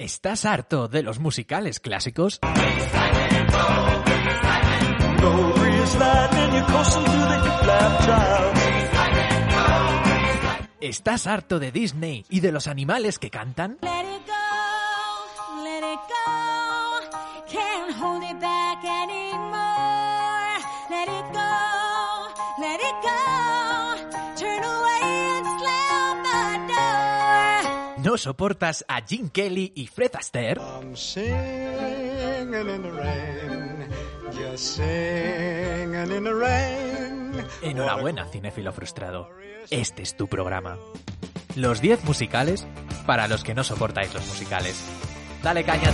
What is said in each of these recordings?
¿Estás harto de los musicales clásicos? ¿Estás harto de Disney y de los animales que cantan? Soportas a Jim Kelly y Fred Astaire? Enhorabuena, cinéfilo frustrado. Este es tu programa. Los 10 musicales para los que no soportáis los musicales. Dale caña,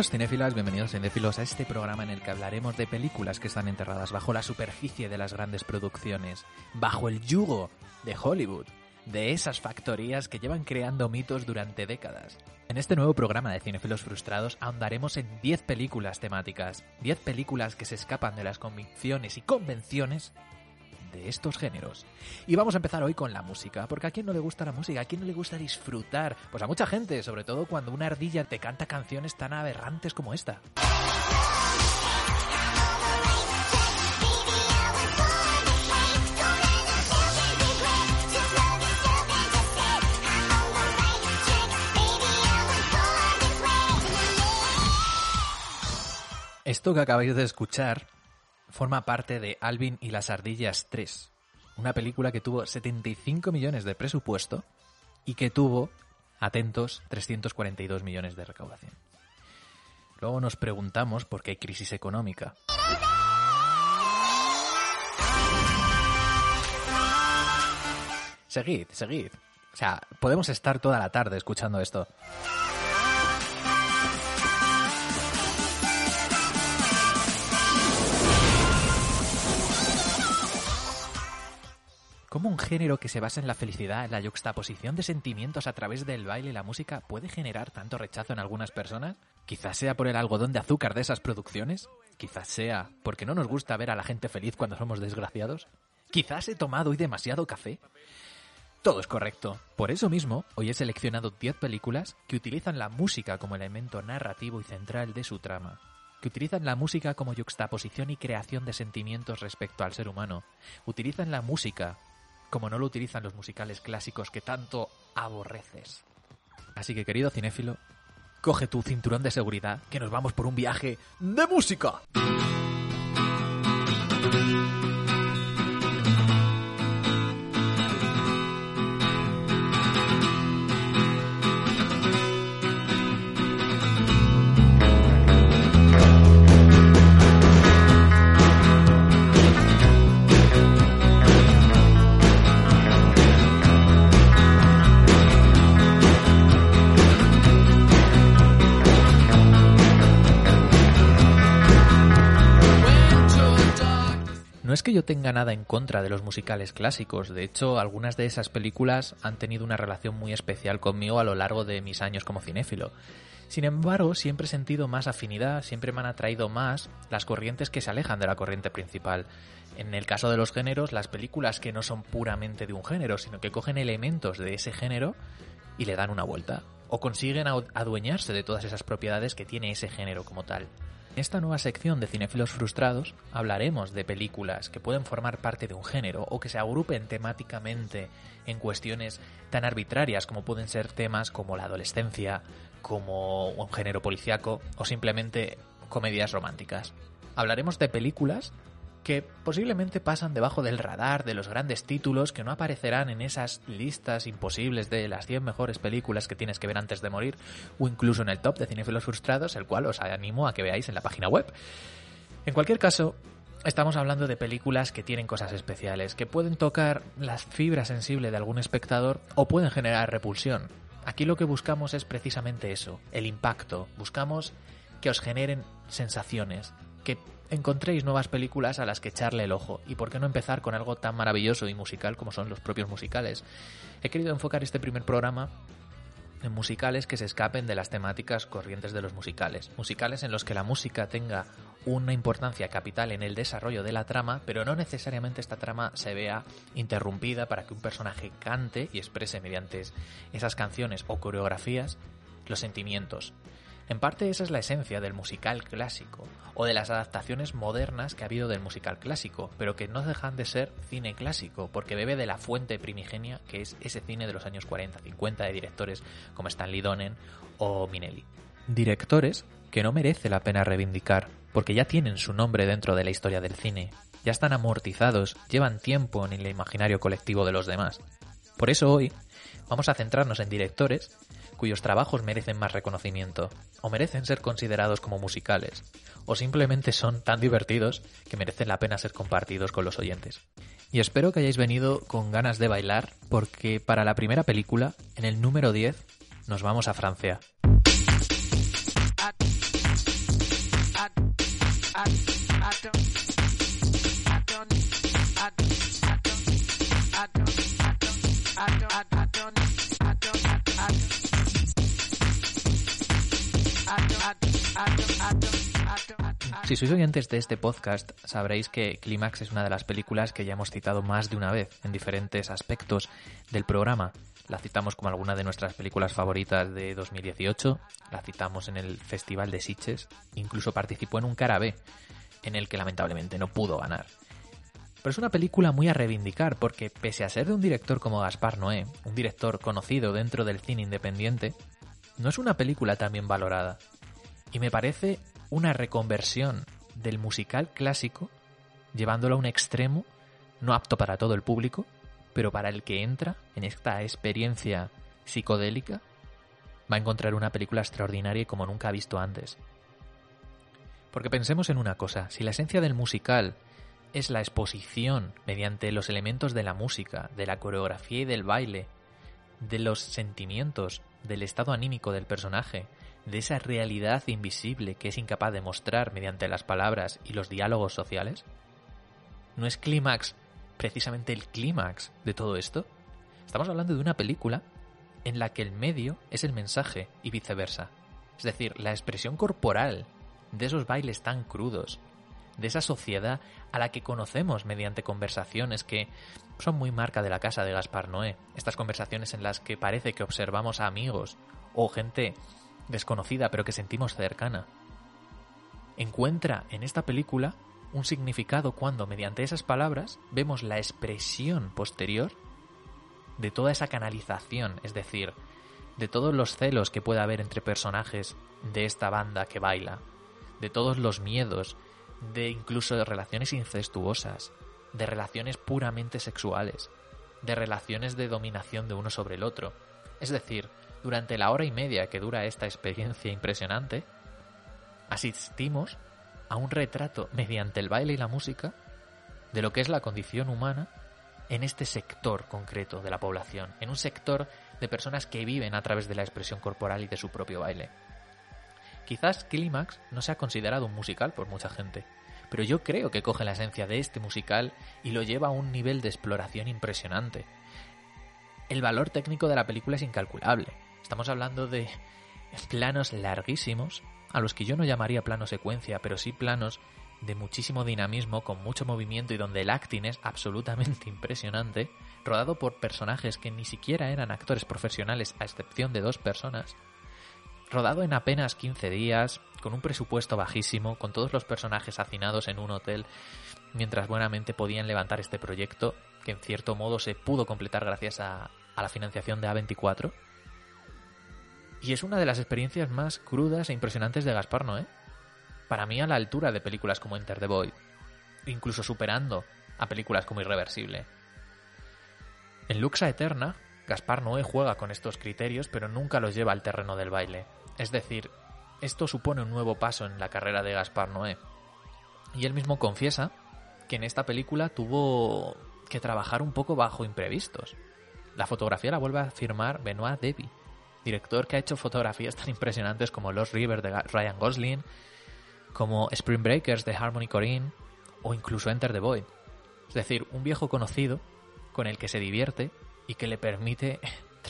Bienvenidos cinéfilas, bienvenidos cinéfilos a este programa en el que hablaremos de películas que están enterradas bajo la superficie de las grandes producciones, bajo el yugo de Hollywood, de esas factorías que llevan creando mitos durante décadas. En este nuevo programa de Cinéfilos Frustrados ahondaremos en 10 películas temáticas, 10 películas que se escapan de las convicciones y convenciones de estos géneros. Y vamos a empezar hoy con la música, porque a quién no le gusta la música, a quién no le gusta disfrutar, pues a mucha gente, sobre todo cuando una ardilla te canta canciones tan aberrantes como esta. Esto que acabáis de escuchar forma parte de Alvin y las ardillas 3, una película que tuvo 75 millones de presupuesto y que tuvo, atentos, 342 millones de recaudación. Luego nos preguntamos por qué hay crisis económica. Seguid, seguid. O sea, podemos estar toda la tarde escuchando esto. ¿Cómo un género que se basa en la felicidad, la yuxtaposición de sentimientos a través del baile y la música puede generar tanto rechazo en algunas personas? Quizás sea por el algodón de azúcar de esas producciones. Quizás sea porque no nos gusta ver a la gente feliz cuando somos desgraciados. Quizás he tomado hoy demasiado café. Todo es correcto. Por eso mismo, hoy he seleccionado 10 películas que utilizan la música como elemento narrativo y central de su trama, que utilizan la música como yuxtaposición y creación de sentimientos respecto al ser humano, utilizan la música como no lo utilizan los musicales clásicos que tanto aborreces. Así que, querido cinéfilo, coge tu cinturón de seguridad, que nos vamos por un viaje de música. Yo tenga nada en contra de los musicales clásicos, de hecho algunas de esas películas han tenido una relación muy especial conmigo a lo largo de mis años como cinéfilo. Sin embargo, siempre he sentido más afinidad, siempre me han atraído más las corrientes que se alejan de la corriente principal. En el caso de los géneros, las películas que no son puramente de un género, sino que cogen elementos de ese género y le dan una vuelta. O consiguen adu- adueñarse de todas esas propiedades que tiene ese género como tal. En esta nueva sección de Cinéfilos Frustrados hablaremos de películas que pueden formar parte de un género o que se agrupen temáticamente en cuestiones tan arbitrarias como pueden ser temas como la adolescencia, como un género policiaco o simplemente comedias románticas. Hablaremos de películas que posiblemente pasan debajo del radar de los grandes títulos que no aparecerán en esas listas imposibles de las 100 mejores películas que tienes que ver antes de morir o incluso en el top de Cinefilos Frustrados, el cual os animo a que veáis en la página web. En cualquier caso, estamos hablando de películas que tienen cosas especiales, que pueden tocar las fibras sensibles de algún espectador o pueden generar repulsión. Aquí lo que buscamos es precisamente eso, el impacto. Buscamos que os generen sensaciones, que encontréis nuevas películas a las que echarle el ojo. Y por qué no empezar con algo tan maravilloso y musical como son los propios musicales. He querido enfocar este primer programa en musicales que se escapen de las temáticas corrientes de los musicales. Musicales en los que la música tenga una importancia capital en el desarrollo de la trama, pero no necesariamente esta trama se vea interrumpida para que un personaje cante y exprese mediante esas canciones o coreografías los sentimientos. En parte esa es la esencia del musical clásico, o de las adaptaciones modernas que ha habido del musical clásico, pero que no dejan de ser cine clásico, porque bebe de la fuente primigenia que es ese cine de los años 40-50 de directores como Stanley Donen o Minelli. Directores que no merece la pena reivindicar, porque ya tienen su nombre dentro de la historia del cine, ya están amortizados, llevan tiempo en el imaginario colectivo de los demás. Por eso hoy vamos a centrarnos en directores cuyos trabajos merecen más reconocimiento, o merecen ser considerados como musicales, o simplemente son tan divertidos que merecen la pena ser compartidos con los oyentes. Y espero que hayáis venido con ganas de bailar, porque para la primera película, en el número 10, nos vamos a Francia. Si sois oyentes de este podcast, sabréis que Clímax es una de las películas que ya hemos citado más de una vez en diferentes aspectos del programa. La citamos como alguna de nuestras películas favoritas de 2018, la citamos en el Festival de Sitges, incluso participó en un Carabé, en el que lamentablemente no pudo ganar. Pero es una película muy a reivindicar porque pese a ser de un director como Gaspar Noé, un director conocido dentro del cine independiente, no es una película tan bien valorada. Y me parece una reconversión del musical clásico, llevándolo a un extremo no apto para todo el público, pero para el que entra en esta experiencia psicodélica, va a encontrar una película extraordinaria y como nunca ha visto antes. Porque pensemos en una cosa, si la esencia del musical es la exposición mediante los elementos de la música, de la coreografía y del baile, de los sentimientos, del estado anímico del personaje, de esa realidad invisible que es incapaz de mostrar mediante las palabras y los diálogos sociales? ¿No es clímax precisamente el clímax de todo esto? Estamos hablando de una película en la que el medio es el mensaje y viceversa. Es decir, la expresión corporal de esos bailes tan crudos, de esa sociedad a la que conocemos mediante conversaciones que son muy marca de la casa de Gaspar Noé. Estas conversaciones en las que parece que observamos a amigos o gente desconocida pero que sentimos cercana. Encuentra en esta película un significado cuando mediante esas palabras vemos la expresión posterior de toda esa canalización, es decir, de todos los celos que pueda haber entre personajes de esta banda que baila, de todos los miedos, de incluso de relaciones incestuosas, de relaciones puramente sexuales, de relaciones de dominación de uno sobre el otro. Es decir, durante la hora y media que dura esta experiencia impresionante, asistimos a un retrato mediante el baile y la música de lo que es la condición humana en este sector concreto de la población, en un sector de personas que viven a través de la expresión corporal y de su propio baile. Quizás Clímax no sea considerado un musical por mucha gente, pero yo creo que coge la esencia de este musical y lo lleva a un nivel de exploración impresionante. El valor técnico de la película es incalculable. Estamos hablando de planos larguísimos, a los que yo no llamaría plano secuencia, pero sí planos de muchísimo dinamismo, con mucho movimiento y donde el acting es absolutamente impresionante, rodado por personajes que ni siquiera eran actores profesionales, a excepción de dos personas, rodado en apenas 15 días, con un presupuesto bajísimo, con todos los personajes hacinados en un hotel, mientras buenamente podían levantar este proyecto, que en cierto modo se pudo completar gracias a, la financiación de A24. Y es una de las experiencias más crudas e impresionantes de Gaspar Noé. Para mí a la altura de películas como Enter the Void, incluso superando a películas como Irreversible. En Luxa Eterna, Gaspar Noé juega con estos criterios, pero nunca los lleva al terreno del baile. Es decir, esto supone un nuevo paso en la carrera de Gaspar Noé. Y él mismo confiesa que en esta película tuvo que trabajar un poco bajo imprevistos. La fotografía la vuelve a firmar Benoit Deby, director que ha hecho fotografías tan impresionantes como Lost River de Ryan Gosling, como Spring Breakers de Harmony Corrine o incluso Enter the Void. Es decir, un viejo conocido con el que se divierte y que le permite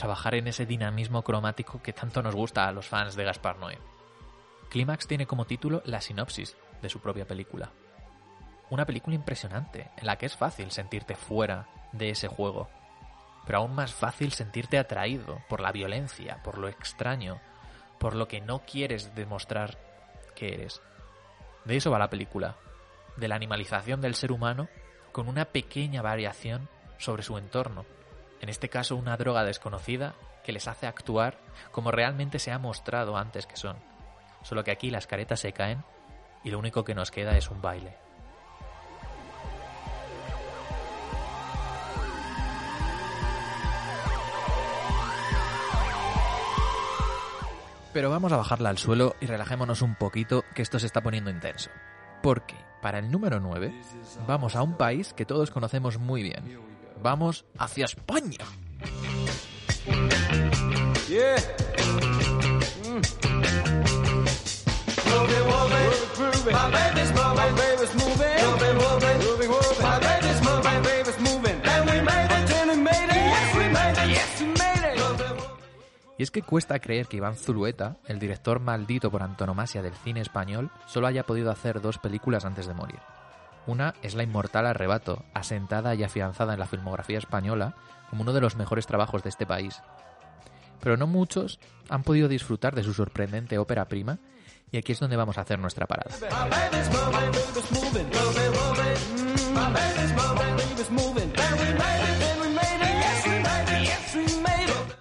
trabajar en ese dinamismo cromático que tanto nos gusta a los fans de Gaspar Noé. Clímax tiene como título la sinopsis de su propia película. Una película impresionante, en la que es fácil sentirte fuera de ese juego, pero aún más fácil sentirte atraído por la violencia, por lo extraño, por lo que no quieres demostrar que eres. De eso va la película, de la animalización del ser humano con una pequeña variación sobre su entorno, en este caso una droga desconocida que les hace actuar como realmente se ha mostrado antes que son. Solo que aquí las caretas se caen y lo único que nos queda es un baile. Pero vamos a bajarla al suelo y relajémonos un poquito que esto se está poniendo intenso. Porque para el número 9 vamos a un país que todos conocemos muy bien. Vamos hacia España. Yeah. Mm. Y es que cuesta creer que Iván Zulueta, el director maldito por antonomasia del cine español, solo haya podido hacer dos películas antes de morir. Una es La Inmortal Arrebato, asentada y afianzada en la filmografía española como uno de los mejores trabajos de este país. Pero no muchos han podido disfrutar de su sorprendente ópera prima y aquí es donde vamos a hacer nuestra parada.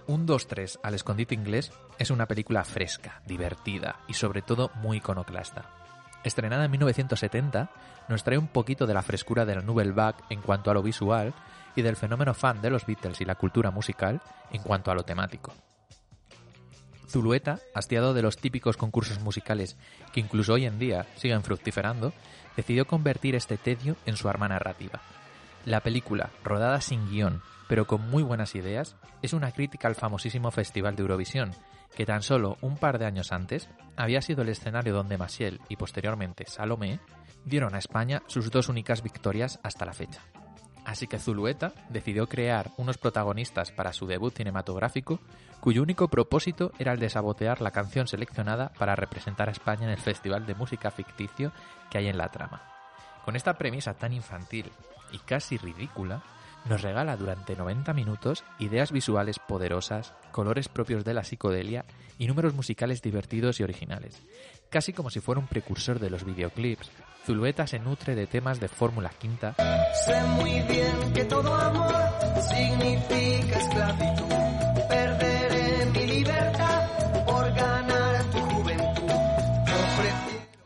Un 2-3 al escondite inglés es una película fresca, divertida y sobre todo muy iconoclasta. Estrenada en 1970, nos trae un poquito de la frescura de la Nouvelle Vague en cuanto a lo visual y del fenómeno fan de los Beatles y la cultura musical en cuanto a lo temático. Zulueta, hastiado de los típicos concursos musicales que incluso hoy en día siguen fructiferando, decidió convertir este tedio en su arma narrativa. La película, rodada sin guion, pero con muy buenas ideas, es una crítica al famosísimo Festival de Eurovisión, que tan solo un par de años antes había sido el escenario donde Maciel y posteriormente Salomé dieron a España sus dos únicas victorias hasta la fecha. Así que Zulueta decidió crear unos protagonistas para su debut cinematográfico cuyo único propósito era el de sabotear la canción seleccionada para representar a España en el festival de música ficticio que hay en la trama. Con esta premisa tan infantil y casi ridícula, nos regala durante 90 minutos ideas visuales poderosas, colores propios de la psicodelia y números musicales divertidos y originales. Casi como si fuera un precursor de los videoclips, Zulueta se nutre de temas de Fórmula Quinta, Sé muy bien que todo amor significa esclavitud. Perderé mi libertad por ganar tu juventud.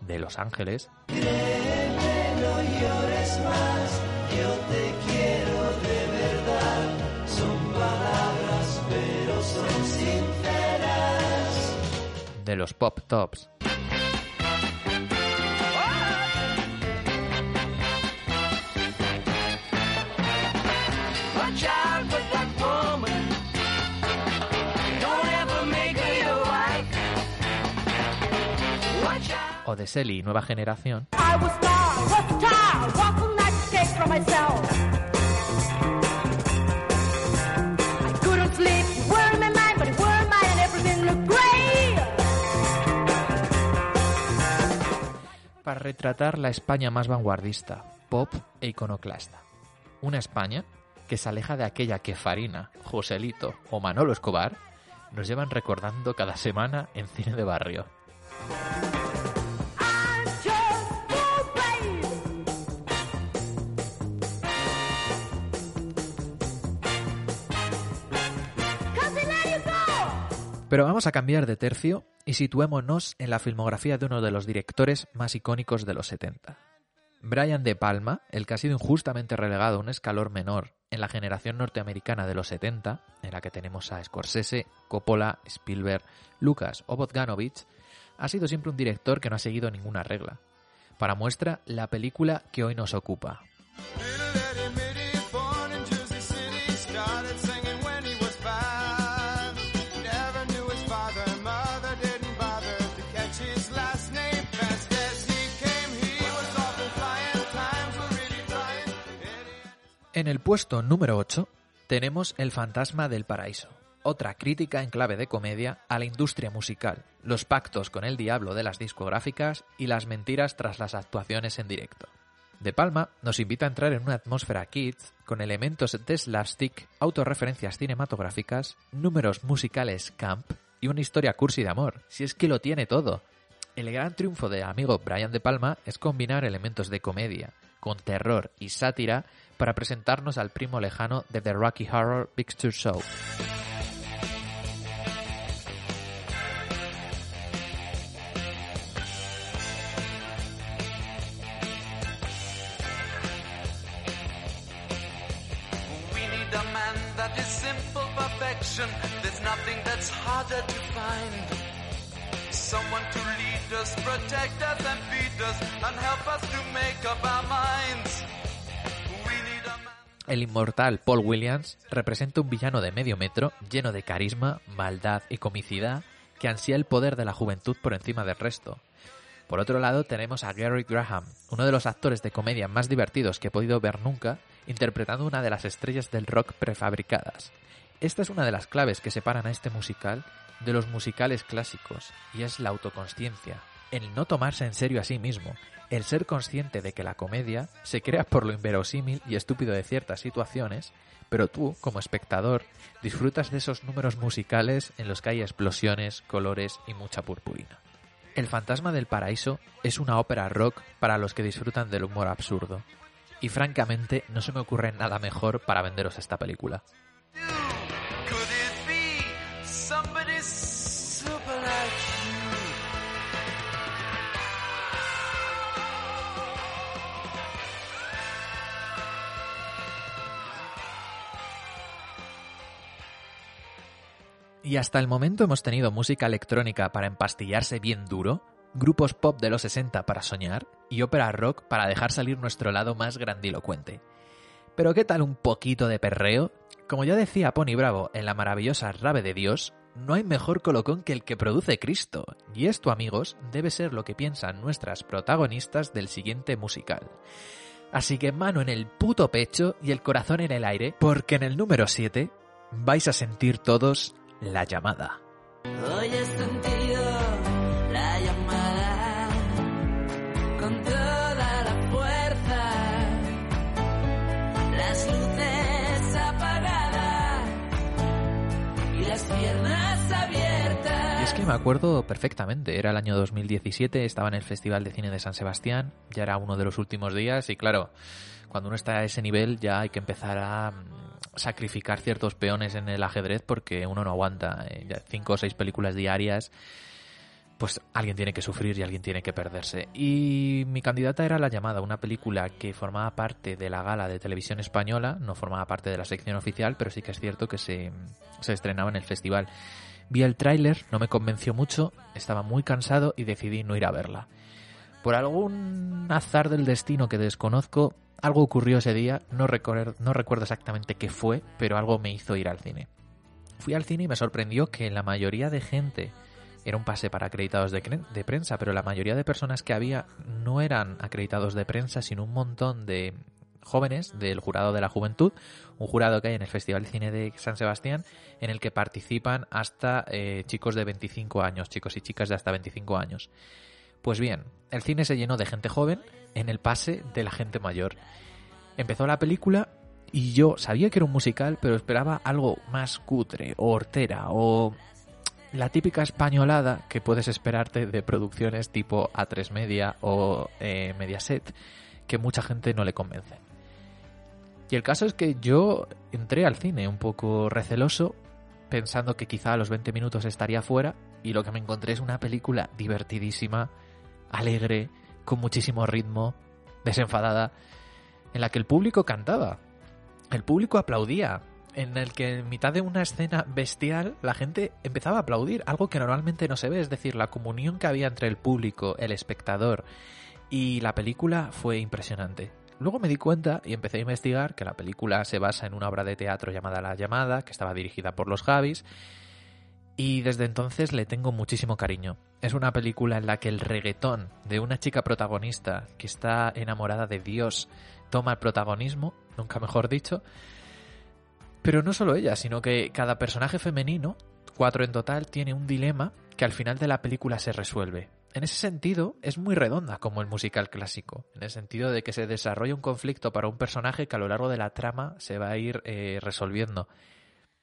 De Los Ángeles, no llores más, yo te quiero de los Pop Tops, o de Selly Nueva Generación, I was para retratar la España más vanguardista, pop e iconoclasta. Una España que se aleja de aquella que Farina, Joselito o Manolo Escobar nos llevan recordando cada semana en cine de barrio. Pero vamos a cambiar de tercio y situémonos en la filmografía de uno de los directores más icónicos de los 70. Brian De Palma, el que ha sido injustamente relegado a un escalón menor en la generación norteamericana de los 70, en la que tenemos a Scorsese, Coppola, Spielberg, Lucas o Bogdanovich, ha sido siempre un director que no ha seguido ninguna regla. Para muestra, la película que hoy nos ocupa. En el puesto número 8 tenemos El fantasma del paraíso, otra crítica en clave de comedia a la industria musical, los pactos con el diablo de las discográficas y las mentiras tras las actuaciones en directo. De Palma nos invita a entrar en una atmósfera kids con elementos de slapstick, autorreferencias cinematográficas, números musicales camp y una historia cursi de amor, si es que lo tiene todo. El gran triunfo del amigo Brian De Palma es combinar elementos de comedia con terror y sátira para presentarnos al primo lejano de The Rocky Horror Picture Show. There's nothing that's harder to find. Someone to lead us, protect us, and feed us, and help us to make up our minds. El inmortal Paul Williams representa un villano de medio metro lleno de carisma, maldad y comicidad que ansía el poder de la juventud por encima del resto. Por otro lado tenemos a Gary Graham, uno de los actores de comedia más divertidos que he podido ver nunca, interpretando una de las estrellas del rock prefabricadas. Esta es una de las claves que separan a este musical de los musicales clásicos, y es la autoconsciencia, el no tomarse en serio a sí mismo, el ser consciente de que la comedia se crea por lo inverosímil y estúpido de ciertas situaciones, pero tú, como espectador, disfrutas de esos números musicales en los que hay explosiones, colores y mucha purpurina. El fantasma del paraíso es una ópera rock para los que disfrutan del humor absurdo. Y francamente no se me ocurre nada mejor para venderos esta película. Y hasta el momento hemos tenido música electrónica para empastillarse bien duro, grupos pop de los 60 para soñar y ópera rock para dejar salir nuestro lado más grandilocuente. Pero ¿qué tal un poquito de perreo? Como ya decía Pony Bravo en la maravillosa Rave de Dios, no hay mejor colocón que el que produce Cristo. Y esto, amigos, debe ser lo que piensan nuestras protagonistas del siguiente musical. Así que mano en el puto pecho y el corazón en el aire, porque en el número 7 vais a sentir todos la llamada. Hoy he sentido la llamada con toda la fuerza, las luces apagadas y las piernas abiertas. Y es que me acuerdo perfectamente, era el año 2017, estaba en el Festival de Cine de San Sebastián, ya era uno de los últimos días y claro, cuando uno está a ese nivel ya hay que empezar a mm, sacrificar ciertos peones en el ajedrez porque uno no aguanta eh, cinco o seis películas diarias pues alguien tiene que sufrir y alguien tiene que perderse. Y mi candidata era La llamada, una película que formaba parte de la gala de televisión española, no formaba parte de la sección oficial, pero sí que es cierto que se, se estrenaba en el festival. Vi el tráiler, no me convenció mucho, estaba muy cansado y decidí no ir a verla. Por algún azar del destino que desconozco, algo ocurrió ese día, no, recuer- no recuerdo exactamente qué fue, pero algo me hizo ir al cine. Fui al cine y me sorprendió que la mayoría de gente era un pase para acreditados de, cre- de prensa, pero la mayoría de personas que había no eran acreditados de prensa, sino un montón de jóvenes del jurado de la juventud, un jurado que hay en el Festival de Cine de San Sebastián, en el que participan hasta eh, chicos de 25 años, chicos y chicas de hasta 25 años. Pues bien, el cine se llenó de gente joven en el pase de la gente mayor. Empezó la película y yo sabía que era un musical, pero esperaba algo más cutre o hortera o la típica españolada que puedes esperarte de producciones tipo A3 Media o eh, Mediaset, que mucha gente no le convence. Y el caso es que yo entré al cine un poco receloso pensando que quizá a los 20 minutos estaría fuera y lo que me encontré es una película divertidísima, alegre, con muchísimo ritmo, desenfadada, en la que el público cantaba, el público aplaudía, en el que en mitad de una escena bestial la gente empezaba a aplaudir, algo que normalmente no se ve, es decir, la comunión que había entre el público, el espectador y la película fue impresionante. Luego me di cuenta y empecé a investigar que la película se basa en una obra de teatro llamada La llamada, que estaba dirigida por los Javis, y desde entonces le tengo muchísimo cariño. Es una película en la que el reggaetón de una chica protagonista que está enamorada de Dios toma el protagonismo, nunca mejor dicho, pero no solo ella, sino que cada personaje femenino, cuatro en total, tiene un dilema que al final de la película se resuelve. En ese sentido, es muy redonda como el musical clásico, en el sentido de que se desarrolla un conflicto para un personaje que a lo largo de la trama se va a ir eh, resolviendo.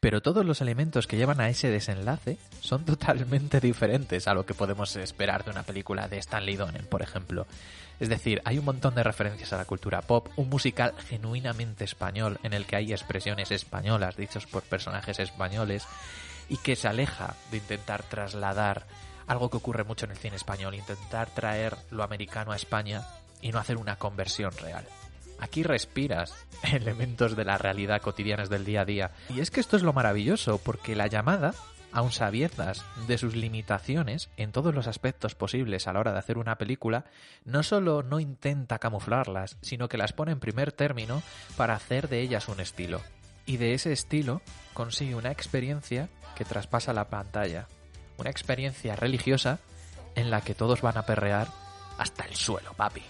Pero todos los elementos que llevan a ese desenlace son totalmente diferentes a lo que podemos esperar de una película de Stanley Donen, por ejemplo. Es decir, hay un montón de referencias a la cultura pop, un musical genuinamente español en el que hay expresiones españolas dichas por personajes españoles y que se aleja de intentar trasladar algo que ocurre mucho en el cine español, intentar traer lo americano a España y no hacer una conversión real. Aquí respiras elementos de la realidad cotidianas del día a día. Y es que esto es lo maravilloso, porque la llamada, aun sabiendas de sus limitaciones en todos los aspectos posibles a la hora de hacer una película, no solo no intenta camuflarlas, sino que las pone en primer término para hacer de ellas un estilo. Y de ese estilo consigue una experiencia que traspasa la pantalla. Una experiencia religiosa en la que todos van a perrear hasta el suelo, papi.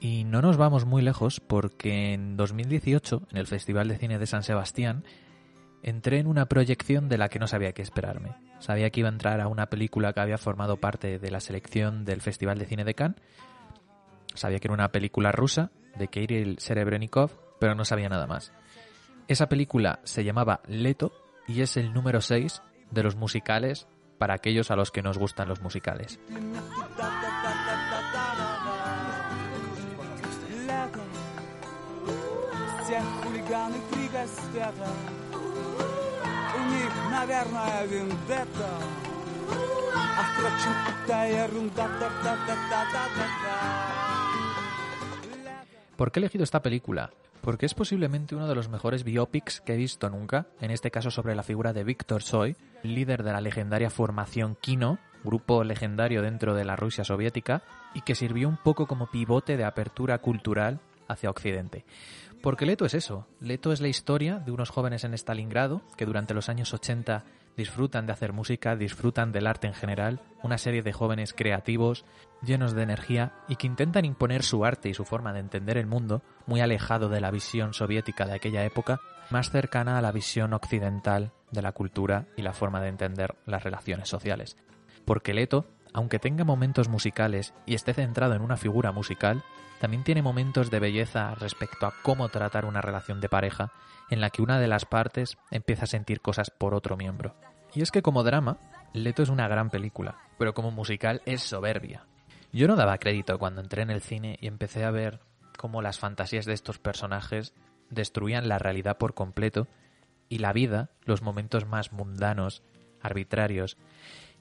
Y no nos vamos muy lejos porque en 2018, en el Festival de Cine de San Sebastián, entré en una proyección de la que no sabía qué esperarme. Sabía que iba a entrar a una película que había formado parte de la selección del Festival de Cine de Cannes. Sabía que era una película rusa de Kirill Serebrennikov, pero no sabía nada más. Esa película se llamaba Leto y es el número 6 de los musicales para aquellos a los que nos gustan los musicales. ¿Por qué he elegido esta película? Porque es posiblemente uno de los mejores biopics que he visto nunca, en este caso sobre la figura de Víctor Soy, líder de la legendaria formación Kino, grupo legendario dentro de la Rusia soviética, y que sirvió un poco como pivote de apertura cultural hacia Occidente. Porque Leto es eso, Leto es la historia de unos jóvenes en Stalingrado que durante los años 80 disfrutan de hacer música, disfrutan del arte en general, una serie de jóvenes creativos, llenos de energía y que intentan imponer su arte y su forma de entender el mundo, muy alejado de la visión soviética de aquella época, más cercana a la visión occidental de la cultura y la forma de entender las relaciones sociales. Porque Leto, aunque tenga momentos musicales y esté centrado en una figura musical, también tiene momentos de belleza respecto a cómo tratar una relación de pareja en la que una de las partes empieza a sentir cosas por otro miembro. Y es que como drama, Leto es una gran película, pero como musical es soberbia. Yo no daba crédito cuando entré en el cine y empecé a ver cómo las fantasías de estos personajes destruían la realidad por completo y la vida, los momentos más mundanos, arbitrarios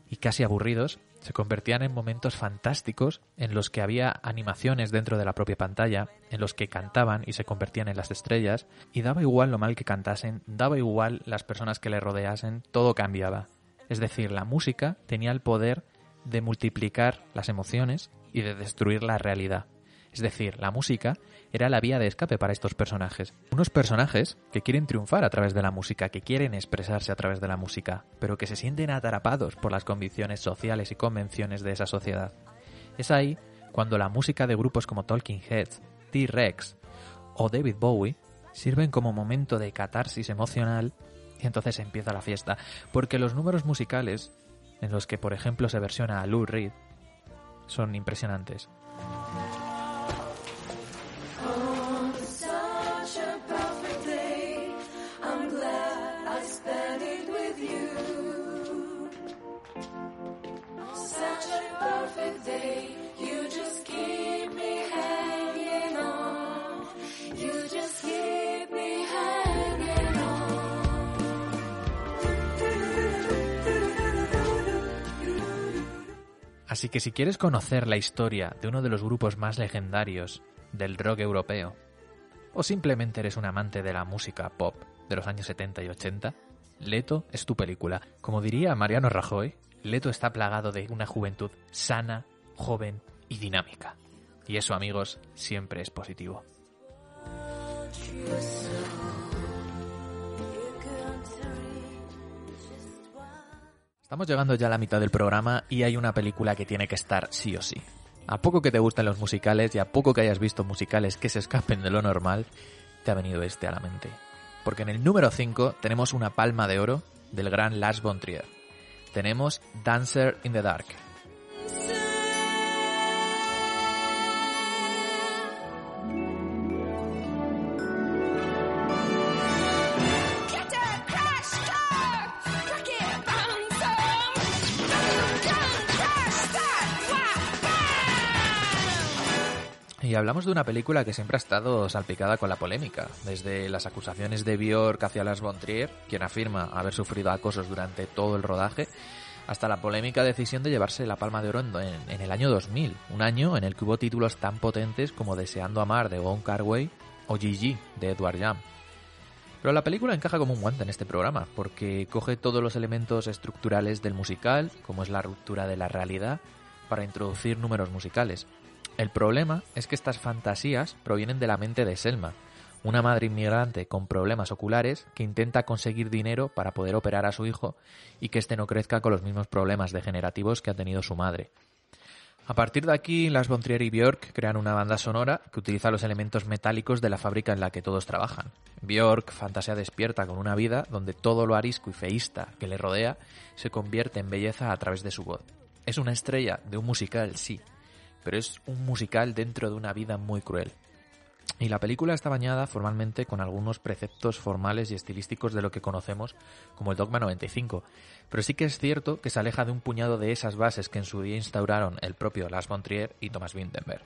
y casi aburridos, se convertían en momentos fantásticos en los que había animaciones dentro de la propia pantalla, en los que cantaban y se convertían en las estrellas, y daba igual lo mal que cantasen, daba igual las personas que le rodeasen, todo cambiaba. Es decir, la música tenía el poder de multiplicar las emociones y de destruir la realidad. Es decir, la música era la vía de escape para estos personajes. Unos personajes que quieren triunfar a través de la música, que quieren expresarse a través de la música, pero que se sienten atrapados por las convicciones sociales y convenciones de esa sociedad. Es ahí cuando la música de grupos como Talking Heads, T-Rex o David Bowie sirven como momento de catarsis emocional y entonces empieza la fiesta, porque los números musicales en los que por ejemplo se versiona a Lou Reed son impresionantes. Así que si quieres conocer la historia de uno de los grupos más legendarios del rock europeo, o simplemente eres un amante de la música pop de los años 70 y 80, Leto es tu película. Como diría Mariano Rajoy, Leto está plagado de una juventud sana, joven y dinámica. Y eso, amigos, siempre es positivo. Estamos llegando ya a la mitad del programa y hay una película que tiene que estar sí o sí. A poco que te gusten los musicales y a poco que hayas visto musicales que se escapen de lo normal, te ha venido este a la mente. Porque en el número 5 tenemos una palma de oro del gran Lars von Trier. Tenemos Dancer in the Dark. Y hablamos de una película que siempre ha estado salpicada con la polémica, desde las acusaciones de Björk hacia Lars von Trier, quien afirma haber sufrido acosos durante todo el rodaje, hasta la polémica decisión de llevarse la Palma de Oro en, el año 2000, un año en el que hubo títulos tan potentes como Deseando Amar de Wong Kar-wai o Gigi de Edward Jam. Pero la película encaja como un guante en este programa, porque coge todos los elementos estructurales del musical, como es la ruptura de la realidad, para introducir números musicales. El problema es que estas fantasías provienen de la mente de Selma, una madre inmigrante con problemas oculares que intenta conseguir dinero para poder operar a su hijo y que éste no crezca con los mismos problemas degenerativos que ha tenido su madre. A partir de aquí, Lars von Trier y Björk crean una banda sonora que utiliza los elementos metálicos de la fábrica en la que todos trabajan. Björk, fantasía despierta con una vida donde todo lo arisco y feísta que le rodea se convierte en belleza a través de su voz. Es una estrella de un musical, sí, pero es un musical dentro de una vida muy cruel. Y la película está bañada formalmente con algunos preceptos formales y estilísticos de lo que conocemos como el Dogma 95, pero sí que es cierto que se aleja de un puñado de esas bases que en su día instauraron el propio Lars von Trier y Thomas Vinterberg.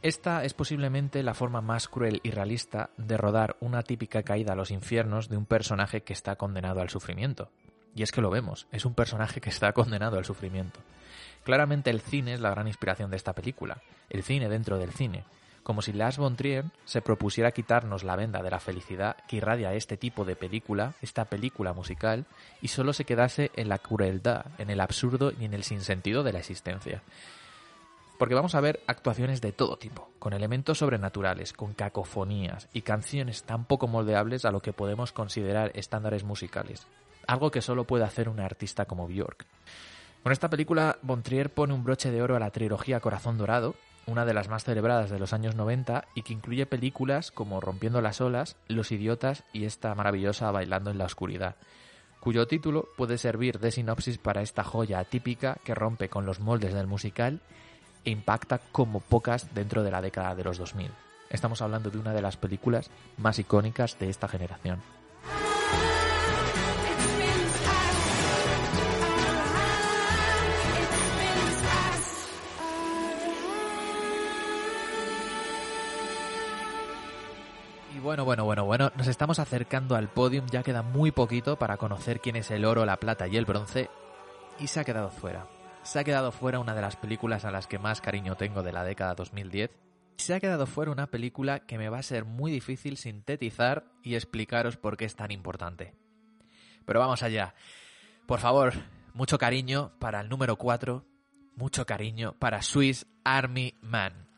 Esta es posiblemente la forma más cruel y realista de rodar una típica caída a los infiernos de un personaje que está condenado al sufrimiento. Y es que lo vemos, es un personaje que está condenado al sufrimiento. Claramente el cine es la gran inspiración de esta película, el cine dentro del cine, como si Lars von Trier se propusiera quitarnos la venda de la felicidad que irradia este tipo de película, esta película musical, y solo se quedase en la crueldad, en el absurdo y en el sinsentido de la existencia. Porque vamos a ver actuaciones de todo tipo, con elementos sobrenaturales, con cacofonías y canciones tan poco moldeables a lo que podemos considerar estándares musicales, algo que solo puede hacer un artista como Björk. Con esta película, Von Trier pone un broche de oro a la trilogía Corazón Dorado, una de las más celebradas de los años 90 y que incluye películas como Rompiendo las olas, Los idiotas y esta maravillosa Bailando en la oscuridad, cuyo título puede servir de sinopsis para esta joya atípica que rompe con los moldes del musical e impacta como pocas dentro de la década de los 2000. Estamos hablando de una de las películas más icónicas de esta generación. Bueno, bueno, bueno, bueno, nos estamos acercando al podium, ya queda muy poquito para conocer quién es el oro, la plata y el bronce, y se ha quedado fuera. Se ha quedado fuera una de las películas a las que más cariño tengo de la década 2010. Se ha quedado fuera una película que me va a ser muy difícil sintetizar y explicaros por qué es tan importante. Pero vamos allá. Por favor, mucho cariño para el número 4, mucho cariño para Swiss Army Man.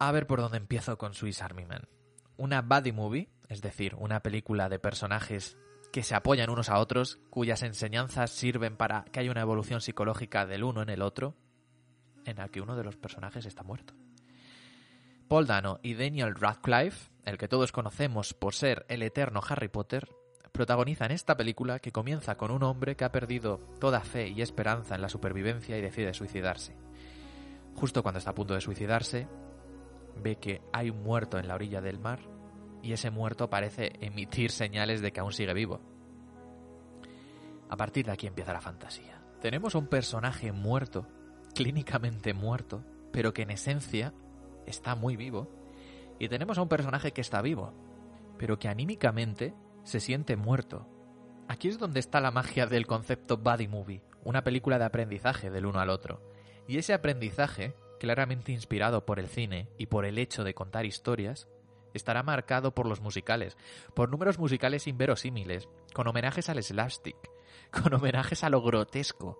A ver por dónde empiezo con Swiss Army Man. Una buddy movie, es decir, una película de personajes que se apoyan unos a otros, cuyas enseñanzas sirven para que haya una evolución psicológica del uno en el otro, en la que uno de los personajes está muerto. Paul Dano y Daniel Radcliffe, el que todos conocemos por ser el eterno Harry Potter, protagonizan esta película que comienza con un hombre que ha perdido toda fe y esperanza en la supervivencia y decide suicidarse. Justo cuando está a punto de suicidarse, ve que hay un muerto en la orilla del mar y ese muerto parece emitir señales de que aún sigue vivo. A partir de aquí empieza la fantasía. Tenemos a un personaje muerto, clínicamente muerto, pero que en esencia está muy vivo. Y tenemos a un personaje que está vivo, pero que anímicamente se siente muerto. Aquí es donde está la magia del concepto Buddy Movie, una película de aprendizaje del uno al otro. Y ese aprendizaje, claramente inspirado por el cine y por el hecho de contar historias, estará marcado por los musicales, por números musicales inverosímiles, con homenajes al slapstick, con homenajes a lo grotesco,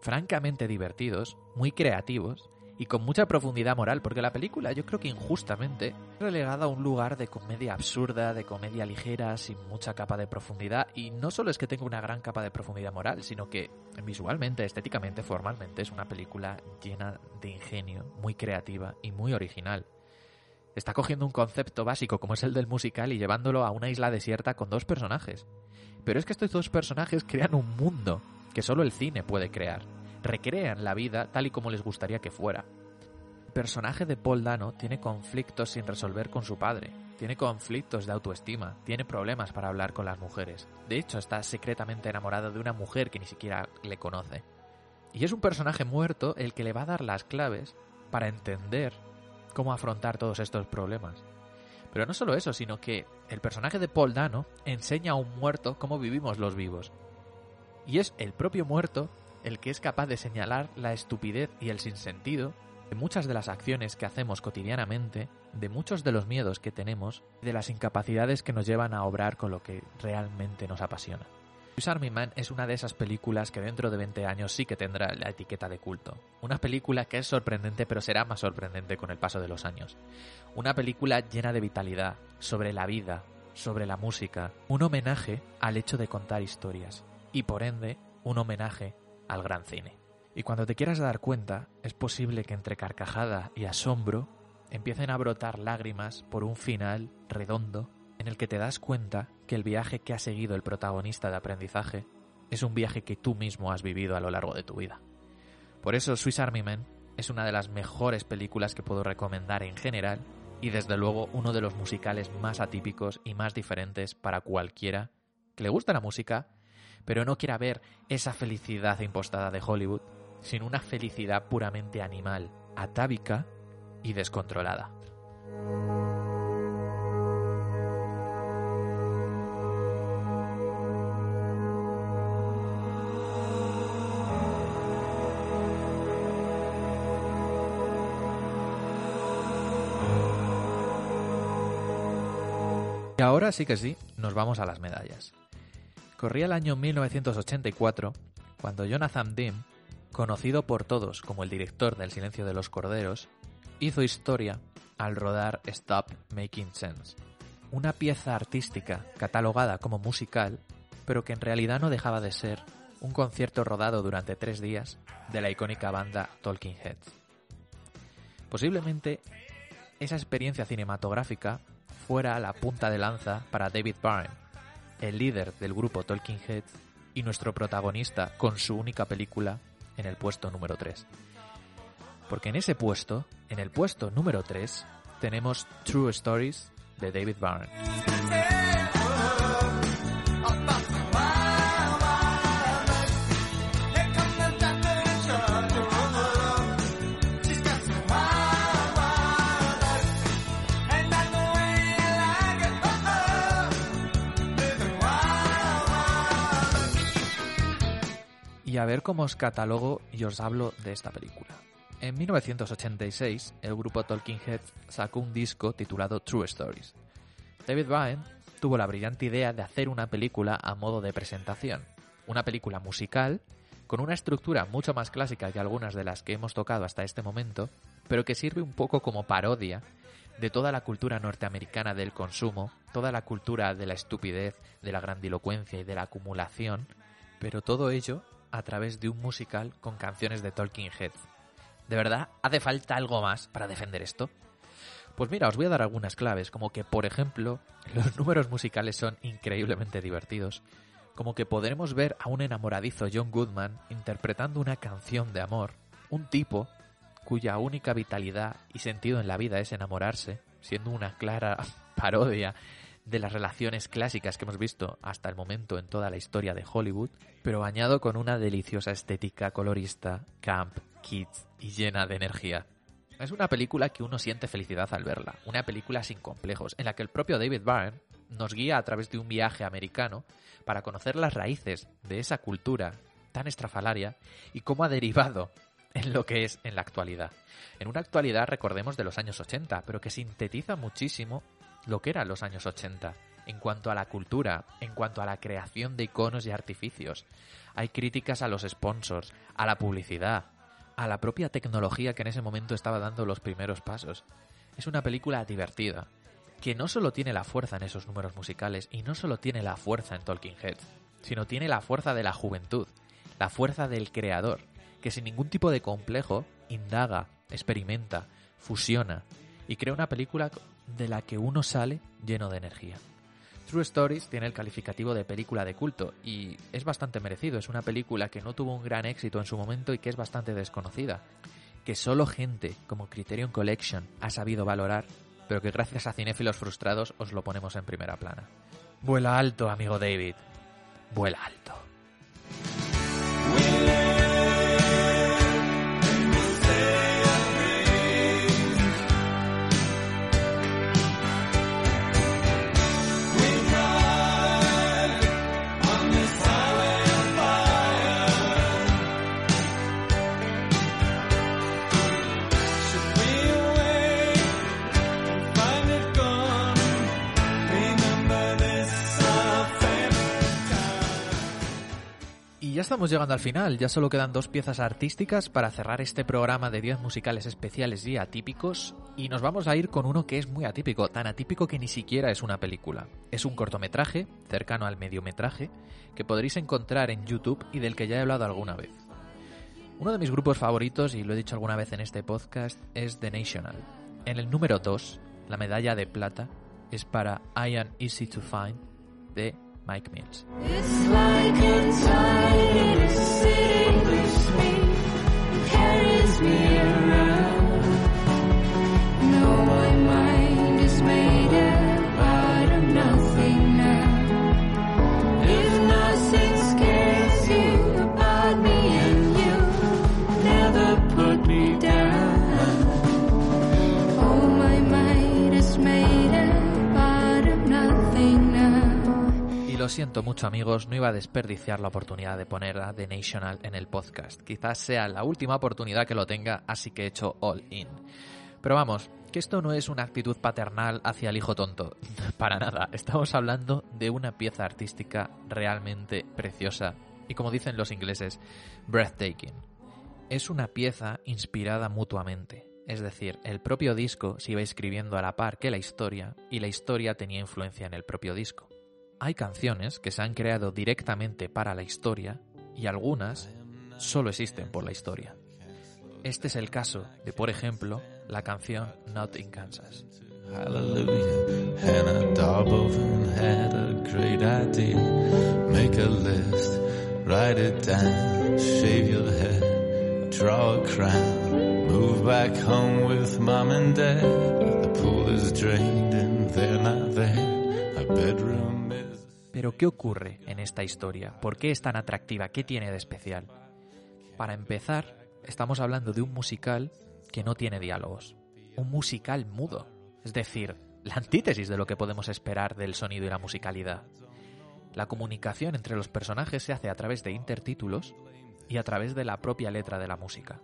francamente divertidos, muy creativos y con mucha profundidad moral, porque la película yo creo que injustamente relegada a un lugar de comedia absurda, de comedia ligera, sin mucha capa de profundidad, y no solo es que tenga una gran capa de profundidad moral, sino que visualmente, estéticamente, formalmente es una película llena de ingenio, muy creativa y muy original. Está cogiendo un concepto básico como es el del musical y llevándolo a una isla desierta con dos personajes. Pero es que estos dos personajes crean un mundo que solo el cine puede crear. Recrean la vida tal y como les gustaría que fuera. El personaje de Paul Dano tiene conflictos sin resolver con su padre, tiene conflictos de autoestima, tiene problemas para hablar con las mujeres. De hecho, está secretamente enamorado de una mujer que ni siquiera le conoce. Y es un personaje muerto el que le va a dar las claves para entender cómo afrontar todos estos problemas. Pero no solo eso, sino que el personaje de Paul Dano enseña a un muerto cómo vivimos los vivos. Y es el propio muerto el que es capaz de señalar la estupidez y el sinsentido de muchas de las acciones que hacemos cotidianamente, de muchos de los miedos que tenemos, de las incapacidades que nos llevan a obrar con lo que realmente nos apasiona. Swiss Army Man es una de esas películas que dentro de 20 años sí que tendrá la etiqueta de culto. Una película que es sorprendente pero será más sorprendente con el paso de los años. Una película llena de vitalidad, sobre la vida, sobre la música. Un homenaje al hecho de contar historias. Y por ende, un homenaje al gran cine. Y cuando te quieras dar cuenta, es posible que entre carcajada y asombro empiecen a brotar lágrimas por un final redondo en el que te das cuenta que el viaje que ha seguido el protagonista de aprendizaje es un viaje que tú mismo has vivido a lo largo de tu vida. Por eso Swiss Army Man es una de las mejores películas que puedo recomendar en general y desde luego uno de los musicales más atípicos y más diferentes para cualquiera que le gusta la música, pero no quiera ver esa felicidad impostada de Hollywood, sino una felicidad puramente animal, atávica y descontrolada. Y ahora sí que sí, nos vamos a las medallas. Corría el año 1984 cuando Jonathan Demme, conocido por todos como el director del Silencio de los Corderos, hizo historia al rodar Stop Making Sense, una pieza artística catalogada como musical, pero que en realidad no dejaba de ser un concierto rodado durante tres días de la icónica banda Talking Heads. Posiblemente esa experiencia cinematográfica fuera la punta de lanza para David Byrne, el líder del grupo Talking Heads y nuestro protagonista con su única película en el puesto número 3. Porque en ese puesto, en el puesto número 3, tenemos True Stories de David Byrne. Y a ver cómo os catalogo y os hablo de esta película. En 1986, el grupo Talking Heads sacó un disco titulado True Stories. David Byrne tuvo la brillante idea de hacer una película a modo de presentación, una película musical con una estructura mucho más clásica que algunas de las que hemos tocado hasta este momento, pero que sirve un poco como parodia de toda la cultura norteamericana del consumo, toda la cultura de la estupidez, de la grandilocuencia y de la acumulación, pero todo ello a través de un musical con canciones de Talking Heads. ¿De verdad hace falta algo más para defender esto? Pues mira, os voy a dar algunas claves, como que, por ejemplo, los números musicales son increíblemente divertidos, como que podremos ver a un enamoradizo John Goodman interpretando una canción de amor, un tipo cuya única vitalidad y sentido en la vida es enamorarse, siendo una clara parodia de las relaciones clásicas que hemos visto hasta el momento en toda la historia de Hollywood, pero bañado con una deliciosa estética colorista, camp, kids y llena de energía. Es una película que uno siente felicidad al verla, una película sin complejos, en la que el propio David Byrne nos guía a través de un viaje americano para conocer las raíces de esa cultura tan estrafalaria y cómo ha derivado en lo que es en la actualidad. En una actualidad, recordemos, de los años 80, pero que sintetiza muchísimo lo que eran los años 80 en cuanto a la cultura, en cuanto a la creación de iconos y artificios. Hay críticas a los sponsors, a la publicidad, a la propia tecnología que en ese momento estaba dando los primeros pasos. Es una película divertida, que no solo tiene la fuerza en esos números musicales y no solo tiene la fuerza en Talking Heads, sino tiene la fuerza de la juventud, la fuerza del creador, que sin ningún tipo de complejo indaga, experimenta, fusiona y crea una película de la que uno sale lleno de energía. True Stories tiene el calificativo de película de culto y es bastante merecido. Es una película que no tuvo un gran éxito en su momento y que es bastante desconocida. Que solo gente como Criterion Collection ha sabido valorar, pero que gracias a cinéfilos frustrados os lo ponemos en primera plana. Vuela alto, amigo David. Vuela alto. Ya estamos llegando al final, ya solo quedan dos piezas artísticas para cerrar este programa de 10 musicales especiales y atípicos, y nos vamos a ir con uno que es muy atípico, tan atípico que ni siquiera es una película. Es un cortometraje, cercano al mediometraje, que podréis encontrar en YouTube y del que ya he hablado alguna vez. Uno de mis grupos favoritos, y lo he dicho alguna vez en este podcast, es The National. En el número 2, la medalla de plata es para I Am Easy to Find de Mike Mills. It's like lo siento mucho amigos, no iba a desperdiciar la oportunidad de poner a The National en el podcast. Quizás sea la última oportunidad que lo tenga, así que he hecho all in. Pero vamos, que esto no es una actitud paternal hacia el hijo tonto. Para nada, estamos hablando de una pieza artística realmente preciosa. Y como dicen los ingleses, breathtaking. Es una pieza inspirada mutuamente. Es decir, el propio disco se iba escribiendo a la par que la historia, y la historia tenía influencia en el propio disco. Hay canciones que se han creado directamente para la historia y algunas solo existen por la historia. Este es el caso de, por ejemplo, la canción Not in Kansas. Hallelujah. Hannah Darboven had a great idea. Make a list, write it down, shave your head, draw a crown, move back home with mom and dad. The pool is drained and they're not there. Our bedroom. Pero ¿qué ocurre en esta historia? ¿Por qué es tan atractiva? ¿Qué tiene de especial? Para empezar, estamos hablando de un musical que no tiene diálogos. Un musical mudo. Es decir, la antítesis de lo que podemos esperar del sonido y la musicalidad. La comunicación entre los personajes se hace a través de intertítulos y a través de la propia letra de la música,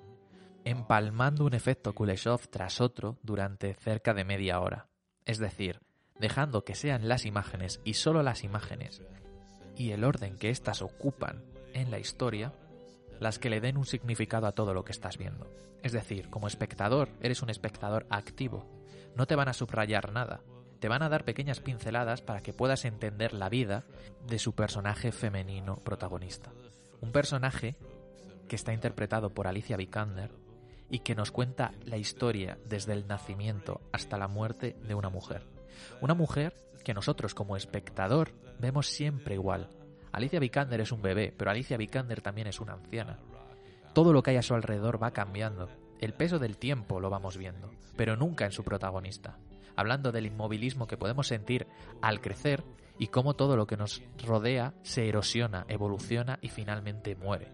empalmando un efecto Kuleshov tras otro durante cerca de media hora. Es decir, dejando que sean las imágenes y solo las imágenes y el orden que éstas ocupan en la historia las que le den un significado a todo lo que estás viendo. Es decir, como espectador, eres un espectador activo. No te van a subrayar nada. Te van a dar pequeñas pinceladas para que puedas entender la vida de su personaje femenino protagonista. Un personaje que está interpretado por Alicia Vikander y que nos cuenta la historia desde el nacimiento hasta la muerte de una mujer. Una mujer que nosotros como espectador vemos siempre igual. Alicia Vikander es un bebé, pero Alicia Vikander también es una anciana. Todo lo que hay a su alrededor va cambiando. El peso del tiempo lo vamos viendo, pero nunca en su protagonista. Hablando del inmovilismo que podemos sentir al crecer y cómo todo lo que nos rodea se erosiona, evoluciona y finalmente muere.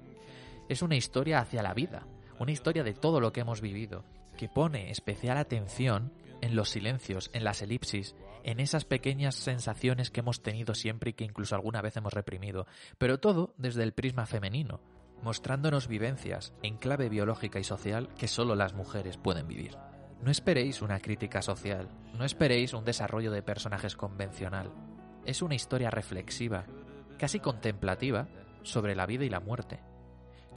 Es una historia hacia la vida, una historia de todo lo que hemos vivido, que pone especial atención en los silencios, en las elipsis, en esas pequeñas sensaciones que hemos tenido siempre y que incluso alguna vez hemos reprimido, pero todo desde el prisma femenino, mostrándonos vivencias en clave biológica y social que solo las mujeres pueden vivir. No esperéis una crítica social, no esperéis un desarrollo de personajes convencional. Es una historia reflexiva, casi contemplativa, sobre la vida y la muerte,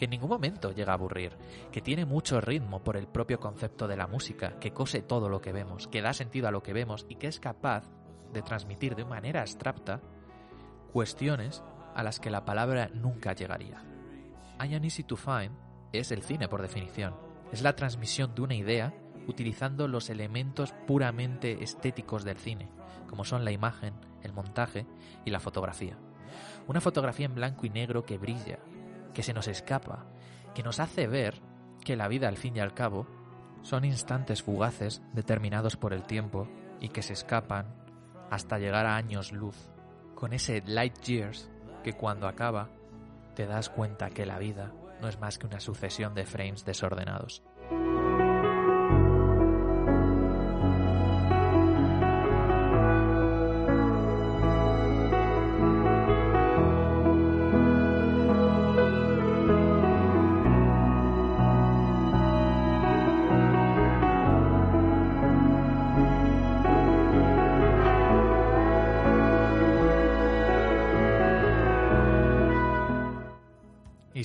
que en ningún momento llega a aburrir, que tiene mucho ritmo por el propio concepto de la música, que cose todo lo que vemos, que da sentido a lo que vemos y que es capaz de transmitir de manera abstracta cuestiones a las que la palabra nunca llegaría. I Am Easy to Find es el cine por definición. Es la transmisión de una idea utilizando los elementos puramente estéticos del cine, como son la imagen, el montaje y la fotografía. Una fotografía en blanco y negro que brilla, que se nos escapa, que nos hace ver que la vida al fin y al cabo son instantes fugaces determinados por el tiempo y que se escapan hasta llegar a años luz, con ese light years que cuando acaba te das cuenta que la vida no es más que una sucesión de frames desordenados.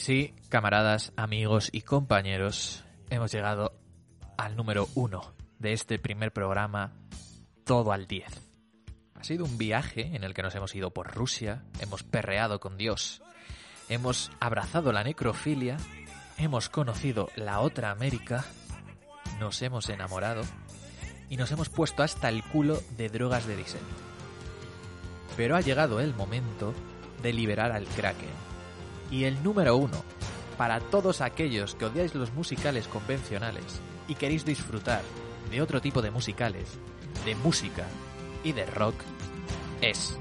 Sí, camaradas, amigos y compañeros, hemos llegado al número uno de este primer programa, todo al 10. Ha sido un viaje en el que nos hemos ido por Rusia, hemos perreado con Dios, hemos abrazado la necrofilia, hemos conocido la otra América, nos hemos enamorado y nos hemos puesto hasta el culo de drogas de diseño. Pero ha llegado el momento de liberar al Kraken. Y el número uno, para todos aquellos que odiáis los musicales convencionales y queréis disfrutar de otro tipo de musicales, de música y de rock, es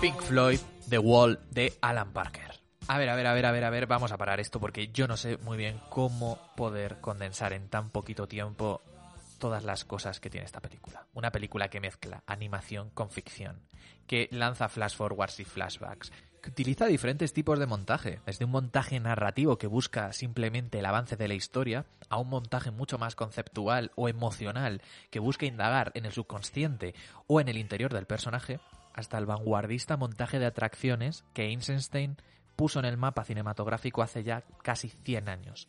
Pink Floyd, The Wall de Alan Parker. A ver, a ver, a ver, a ver, a ver, vamos a parar esto porque yo no sé muy bien cómo poder condensar en tan poquito tiempo todas las cosas que tiene esta película. Una película que mezcla animación con ficción, que lanza flash forwards y flashbacks, que utiliza diferentes tipos de montaje, desde un montaje narrativo que busca simplemente el avance de la historia, a un montaje mucho más conceptual o emocional que busca indagar en el subconsciente o en el interior del personaje, hasta el vanguardista montaje de atracciones que Eisenstein puso en el mapa cinematográfico hace ya casi 100 años.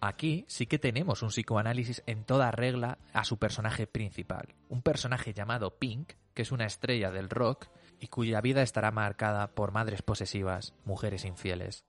Aquí sí que tenemos un psicoanálisis en toda regla a su personaje principal, un personaje llamado Pink, que es una estrella del rock y cuya vida estará marcada por madres posesivas, mujeres infieles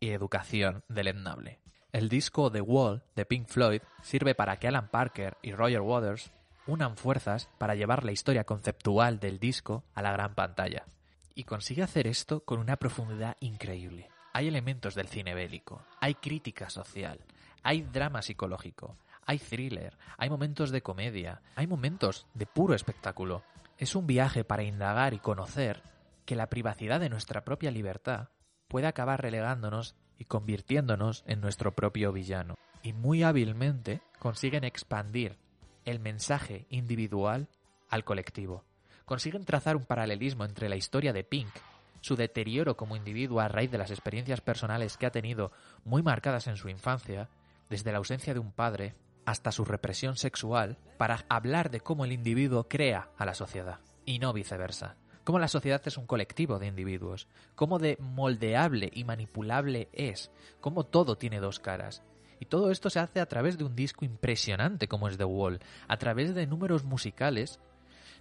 y educación deleznable. El disco The Wall de Pink Floyd sirve para que Alan Parker y Roger Waters unan fuerzas para llevar la historia conceptual del disco a la gran pantalla. Y consigue hacer esto con una profundidad increíble. Hay elementos del cine bélico, hay crítica social, hay drama psicológico, hay thriller, hay momentos de comedia, hay momentos de puro espectáculo. Es un viaje para indagar y conocer que la privacidad de nuestra propia libertad puede acabar relegándonos y convirtiéndonos en nuestro propio villano. Y muy hábilmente consiguen expandir el mensaje individual al colectivo. Consiguen trazar un paralelismo entre la historia de Pink, su deterioro como individuo a raíz de las experiencias personales que ha tenido muy marcadas en su infancia, desde la ausencia de un padre hasta su represión sexual, para hablar de cómo el individuo crea a la sociedad, y no viceversa. Cómo la sociedad es un colectivo de individuos, cómo de moldeable y manipulable es, cómo todo tiene dos caras, Y todo esto se hace a través de un disco impresionante como es The Wall, a través de números musicales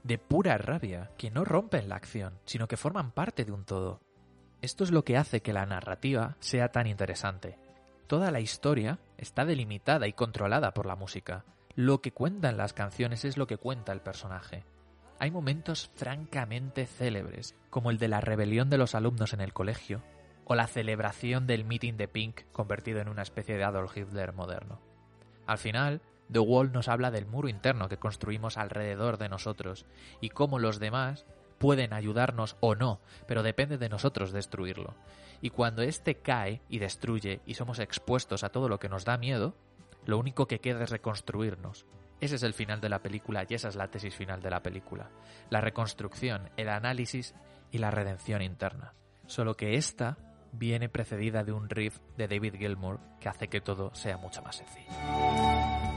de pura rabia, que no rompen la acción, sino que forman parte de un todo. Esto es lo que hace que la narrativa sea tan interesante. Toda la historia está delimitada y controlada por la música. Lo que cuentan las canciones es lo que cuenta el personaje. Hay momentos francamente célebres, como el de la rebelión de los alumnos en el colegio, o la celebración del meeting de Pink convertido en una especie de Adolf Hitler moderno. Al final, The Wall nos habla del muro interno que construimos alrededor de nosotros y cómo los demás pueden ayudarnos o no, pero depende de nosotros destruirlo. Y cuando éste cae y destruye y somos expuestos a todo lo que nos da miedo, lo único que queda es reconstruirnos. Ese es el final de la película y esa es la tesis final de la película. La reconstrucción, el análisis y la redención interna. Solo que esta viene precedida de un riff de David Gilmour que hace que todo sea mucho más sencillo.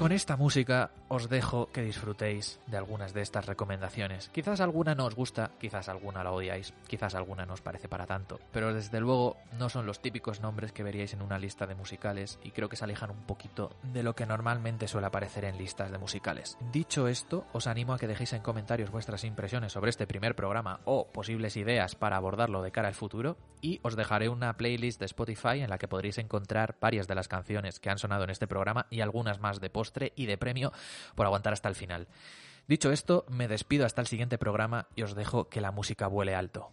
Con esta música os dejo que disfrutéis de algunas de estas recomendaciones. Quizás alguna no os gusta, quizás alguna la odiáis, quizás alguna no os parece para tanto, pero desde luego no son los típicos nombres que veríais en una lista de musicales y creo que se alejan un poquito de lo que normalmente suele aparecer en listas de musicales. Dicho esto, os animo a que dejéis en comentarios vuestras impresiones sobre este primer programa o posibles ideas para abordarlo de cara al futuro y os dejaré una playlist de Spotify en la que podréis encontrar varias de las canciones que han sonado en este programa y algunas más de y de premio por aguantar hasta el final. Dicho esto, me despido hasta el siguiente programa y os dejo que la música vuele alto.